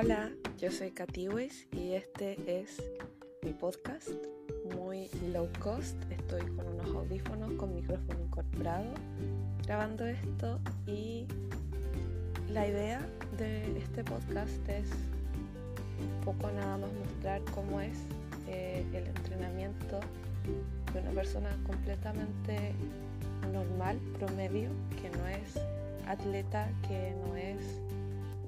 Hola, yo soy Katy Weiss y este es mi podcast muy low cost. Estoy con unos audífonos con micrófono incorporado grabando esto y la idea de este podcast es un poco nada más mostrar cómo es eh, el entrenamiento de una persona completamente normal, promedio, que no es atleta, que no es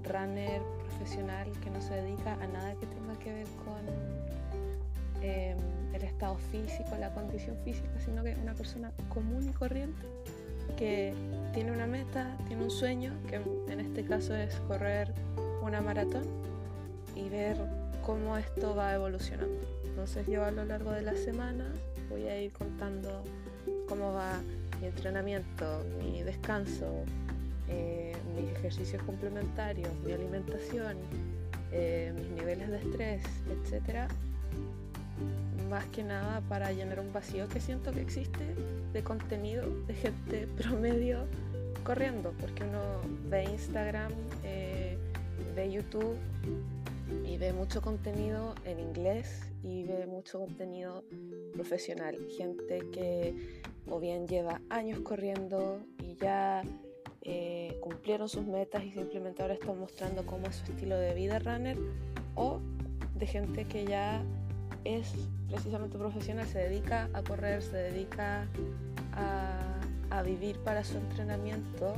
runner profesional, que no se dedica a nada que tenga que ver con em, el estado físico, la condición física, sino que una persona común y corriente que tiene una meta, tiene un sueño, que en este caso es correr una maratón y ver cómo esto va evolucionando. Entonces yo a lo largo de la semana voy a ir contando cómo va mi entrenamiento, mi descanso, eh, mis ejercicios complementarios, mi alimentación, eh, mis niveles de estrés, etcétera, más que nada para llenar un vacío que siento que existe de contenido de gente promedio corriendo, porque uno ve Instagram, eh, ve YouTube y ve mucho contenido en inglés y ve mucho contenido profesional, gente que o bien lleva años corriendo y ya eh, cumplieron sus metas y simplemente ahora están mostrando cómo es su estilo de vida runner o de gente que ya es precisamente profesional, se dedica a correr, se dedica a, a vivir para su entrenamiento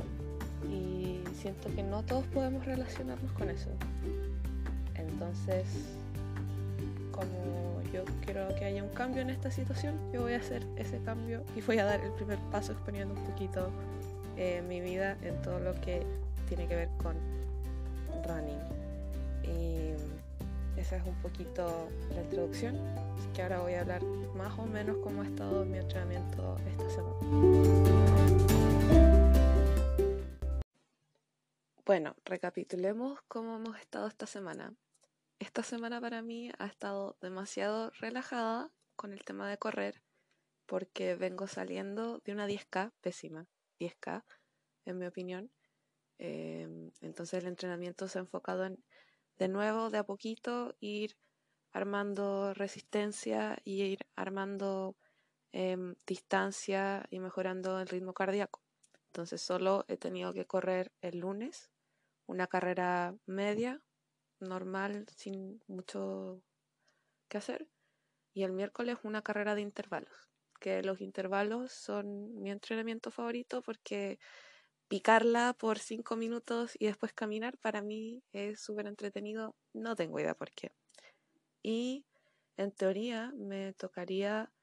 y siento que no todos podemos relacionarnos con eso. Entonces, como yo quiero que haya un cambio en esta situación, yo voy a hacer ese cambio y voy a dar el primer paso exponiendo un poquito eh, mi vida en todo lo que tiene que ver con running. Y esa es un poquito la introducción. Así que ahora voy a hablar más o menos cómo ha estado mi entrenamiento esta semana. Bueno, recapitulemos cómo hemos estado esta semana. Esta semana para mí ha estado demasiado relajada con el tema de correr porque vengo saliendo de una 10K pésima. 10K, en mi opinión. Em, entonces el entrenamiento se ha enfocado en, de nuevo, de a poquito, ir armando resistencia y ir armando em, distancia y mejorando el ritmo cardíaco. Entonces solo he tenido que correr el lunes una carrera media, normal, sin mucho que hacer, y el miércoles una carrera de intervalos que los intervalos son mi entrenamiento favorito porque picarla por cinco minutos y después caminar para mí es súper entretenido. No tengo idea por qué. Y en teoría me tocaría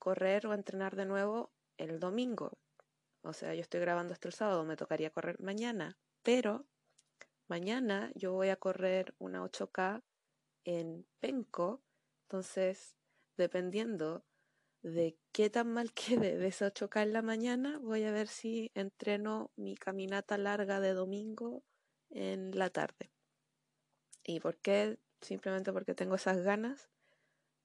correr o entrenar de nuevo el domingo. O sea, yo estoy grabando esto el sábado, me tocaría correr mañana. Pero mañana yo voy a correr una 8K en Penco. Entonces, dependiendo de qué tan mal quede de esa 8K en la mañana, voy a ver si entreno mi caminata larga de domingo en la tarde. ¿Y por qué? Simplemente porque tengo esas ganas.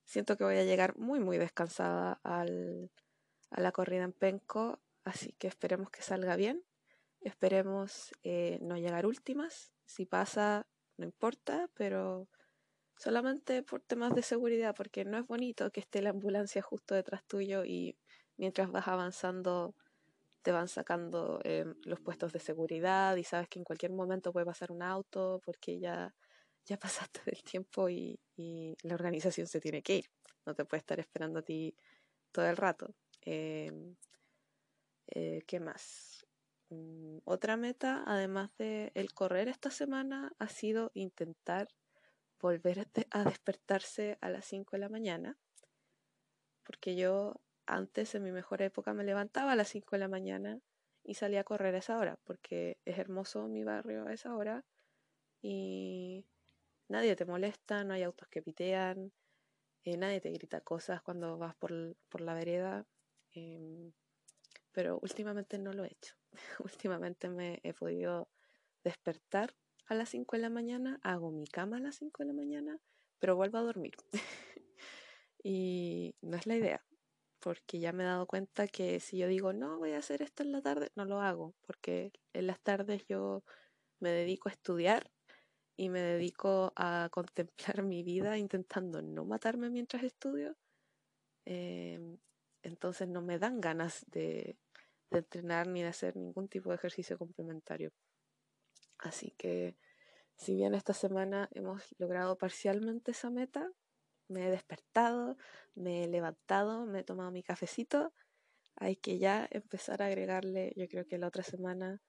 Siento que voy a llegar muy, muy descansada al, a la corrida en Penco, así que esperemos que salga bien. Esperemos eh, no llegar últimas. Si pasa, no importa, pero solamente por temas de seguridad, porque no es bonito que esté la ambulancia justo detrás tuyo y mientras vas avanzando te van sacando eh, los puestos de seguridad y sabes que en cualquier momento puede pasar un auto porque ya, ya pasaste del tiempo y, y la organización se tiene que ir. No te puede estar esperando a ti todo el rato. Em, eh, ¿Qué más? Mm, otra meta, además de el correr esta semana, ha sido intentar volver a despertarse a las 5 de la mañana, porque yo antes, en mi mejor época, me levantaba a las 5 de la mañana y salía a correr a esa hora, porque es hermoso mi barrio a esa hora y nadie te molesta, no hay autos que pitean, eh, nadie te grita cosas cuando vas por, por la vereda, em, pero últimamente no lo he hecho. últimamente me he podido despertar a las 5 de la mañana, hago mi cama a las 5 de la mañana, pero vuelvo a dormir. y no es la idea, porque ya me he dado cuenta que si yo digo, no, voy a hacer esto en la tarde, no lo hago, porque en las tardes yo me dedico a estudiar y me dedico a contemplar mi vida intentando no matarme mientras estudio, em, entonces no me dan ganas de, de entrenar ni de hacer ningún tipo de ejercicio complementario. Así que si bien esta semana hemos logrado parcialmente esa meta, me he despertado, me he levantado, me he tomado mi cafecito, hay que ya empezar a agregarle, yo creo que la otra semana,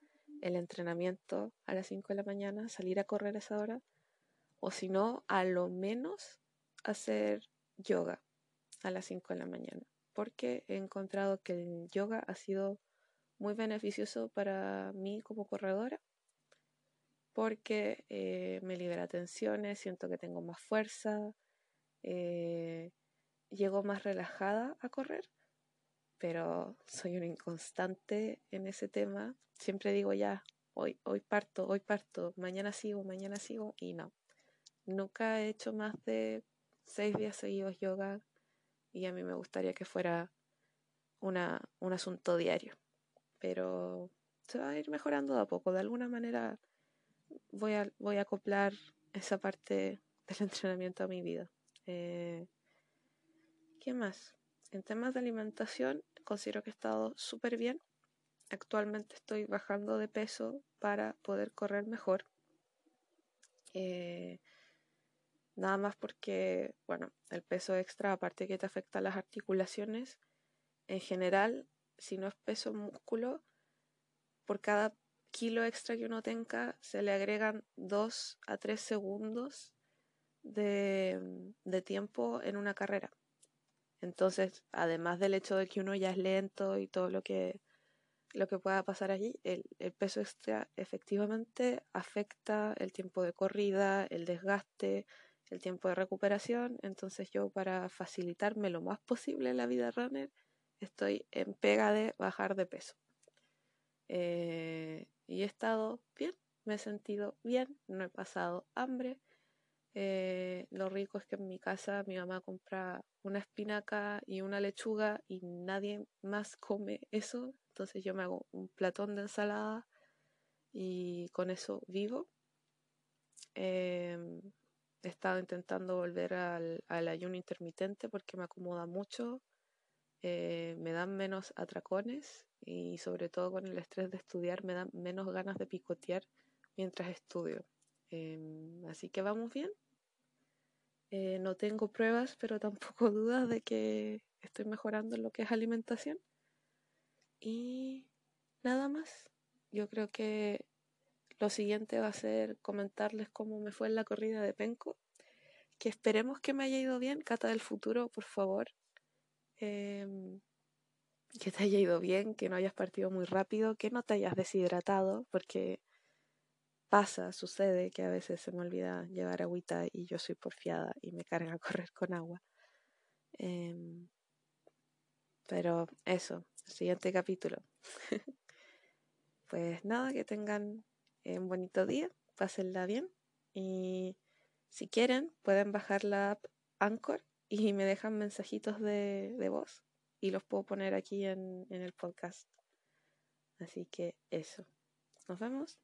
el entrenamiento a las 5 de la mañana, salir a correr a esa hora, o si no, a lo menos hacer yoga a las 5 de la mañana, porque he encontrado que el yoga ha sido muy beneficioso para mí como corredora porque eh, me libera tensiones, siento que tengo más fuerza, eh, llego más relajada a correr, pero soy una inconstante en ese tema. Siempre digo ya, hoy, hoy parto, hoy parto, mañana sigo, mañana sigo, y no. Nunca he hecho más de seis días seguidos yoga y a mí me gustaría que fuera una, un asunto diario, pero se va a ir mejorando de a poco. De alguna manera voy a, voy a acoplar esa parte del entrenamiento a mi vida. Eh, ¿Qué más? En temas de alimentación, considero que he estado súper bien. Actualmente estoy bajando de peso para poder correr mejor. Eh, nada más porque, bueno, el peso extra, aparte que te afecta las articulaciones, en general, si no es peso músculo, por cada kilo extra que uno tenga, se le agregan 2 a 3 segundos de, tiempo en una carrera. Entonces, además del hecho de que uno ya es lento y todo lo que, lo que pueda pasar allí, el, el peso extra efectivamente afecta el tiempo de corrida, el desgaste, el tiempo de recuperación. Entonces yo para facilitarme lo más posible la vida runner, estoy en pega de bajar de peso. Eh, y he estado bien, me he sentido bien, no he pasado hambre. Eh, lo rico es que en mi casa mi mamá compra una espinaca y una lechuga y nadie más come eso. Entonces yo me hago un platón de ensalada y con eso vivo. Em, he estado intentando volver al, al, ayuno intermitente porque me acomoda mucho, eh, me dan menos atracones y sobre todo con el estrés de estudiar me dan menos ganas de picotear mientras estudio. Em, así que vamos bien. Eh, no tengo pruebas, pero tampoco dudas de que estoy mejorando en lo que es alimentación. Y nada más. Yo creo que lo siguiente va a ser comentarles cómo me fue en la corrida de Penco. Que esperemos que me haya ido bien. Cata del futuro, por favor. Eh, que te haya ido bien, que no hayas partido muy rápido, que no te hayas deshidratado, porque pasa, sucede que a veces se me olvida llevar agüita y yo soy porfiada y me carga a correr con agua. Eh, pero eso, siguiente capítulo. pues nada, que tengan un bonito día, pásenla bien y si quieren pueden bajar la app Anchor y me dejan mensajitos de, de voz y los puedo poner aquí en, en el podcast. Así que eso. Nos vemos.